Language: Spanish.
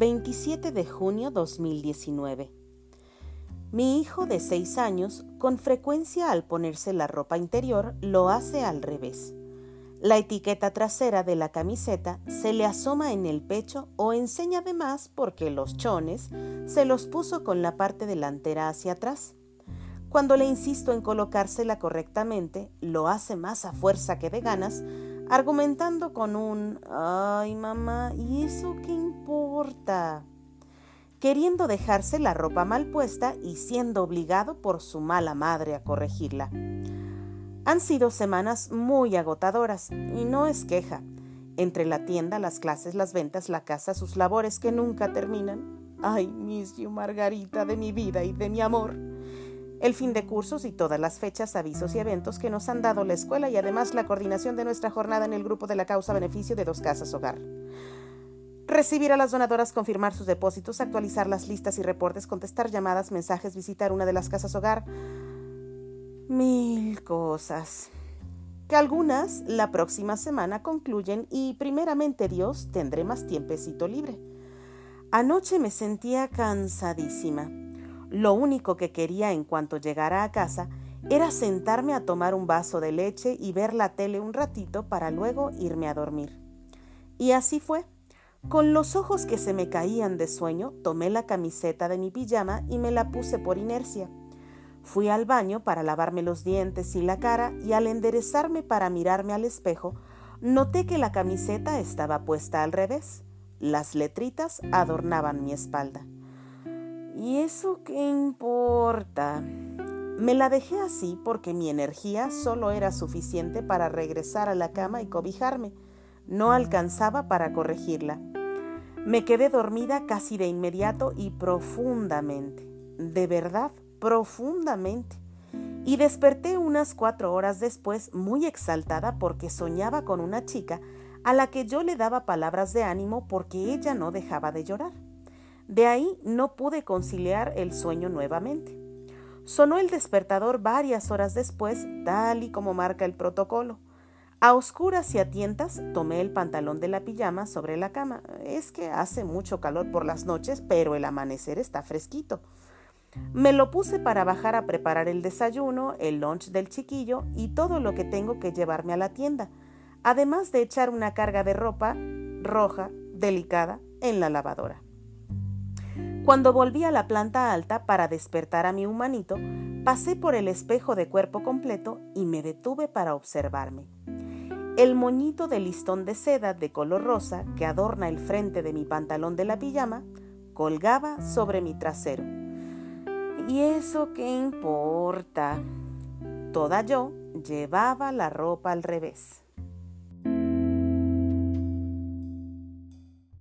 27 de junio 2019. Mi hijo de 6 años, con frecuencia al ponerse la ropa interior, lo hace al revés. La etiqueta trasera de la camiseta se le asoma en el pecho o enseña además porque los chones se los puso con la parte delantera hacia atrás. Cuando le insisto en colocársela correctamente, lo hace más a fuerza que de ganas, argumentando con un ay mamá, ¿y eso qué importa? queriendo dejarse la ropa mal puesta y siendo obligado por su mala madre a corregirla. Han sido semanas muy agotadoras y no es queja. Entre la tienda, las clases, las ventas, la casa, sus labores que nunca terminan. Ay, Miss Margarita de mi vida y de mi amor. El fin de cursos y todas las fechas, avisos y eventos que nos han dado la escuela y además la coordinación de nuestra jornada en el grupo de la causa beneficio de dos casas hogar. Recibir a las donadoras, confirmar sus depósitos, actualizar las listas y reportes, contestar llamadas, mensajes, visitar una de las casas hogar mil cosas. Que algunas la próxima semana concluyen y primeramente Dios tendré más tiempecito libre. Anoche me sentía cansadísima. Lo único que quería en cuanto llegara a casa era sentarme a tomar un vaso de leche y ver la tele un ratito para luego irme a dormir. Y así fue. Con los ojos que se me caían de sueño, tomé la camiseta de mi pijama y me la puse por inercia. Fui al baño para lavarme los dientes y la cara y al enderezarme para mirarme al espejo, noté que la camiseta estaba puesta al revés. Las letritas adornaban mi espalda. ¿Y eso qué importa? Me la dejé así porque mi energía solo era suficiente para regresar a la cama y cobijarme. No alcanzaba para corregirla. Me quedé dormida casi de inmediato y profundamente. De verdad, profundamente y desperté unas cuatro horas después muy exaltada porque soñaba con una chica a la que yo le daba palabras de ánimo porque ella no dejaba de llorar. De ahí no pude conciliar el sueño nuevamente. Sonó el despertador varias horas después, tal y como marca el protocolo. A oscuras y a tientas tomé el pantalón de la pijama sobre la cama. Es que hace mucho calor por las noches, pero el amanecer está fresquito. Me lo puse para bajar a preparar el desayuno, el lunch del chiquillo y todo lo que tengo que llevarme a la tienda, además de echar una carga de ropa roja, delicada, en la lavadora. Cuando volví a la planta alta para despertar a mi humanito, pasé por el espejo de cuerpo completo y me detuve para observarme. El moñito de listón de seda de color rosa que adorna el frente de mi pantalón de la pijama colgaba sobre mi trasero ¿Y eso qué importa? Toda yo llevaba la ropa al revés.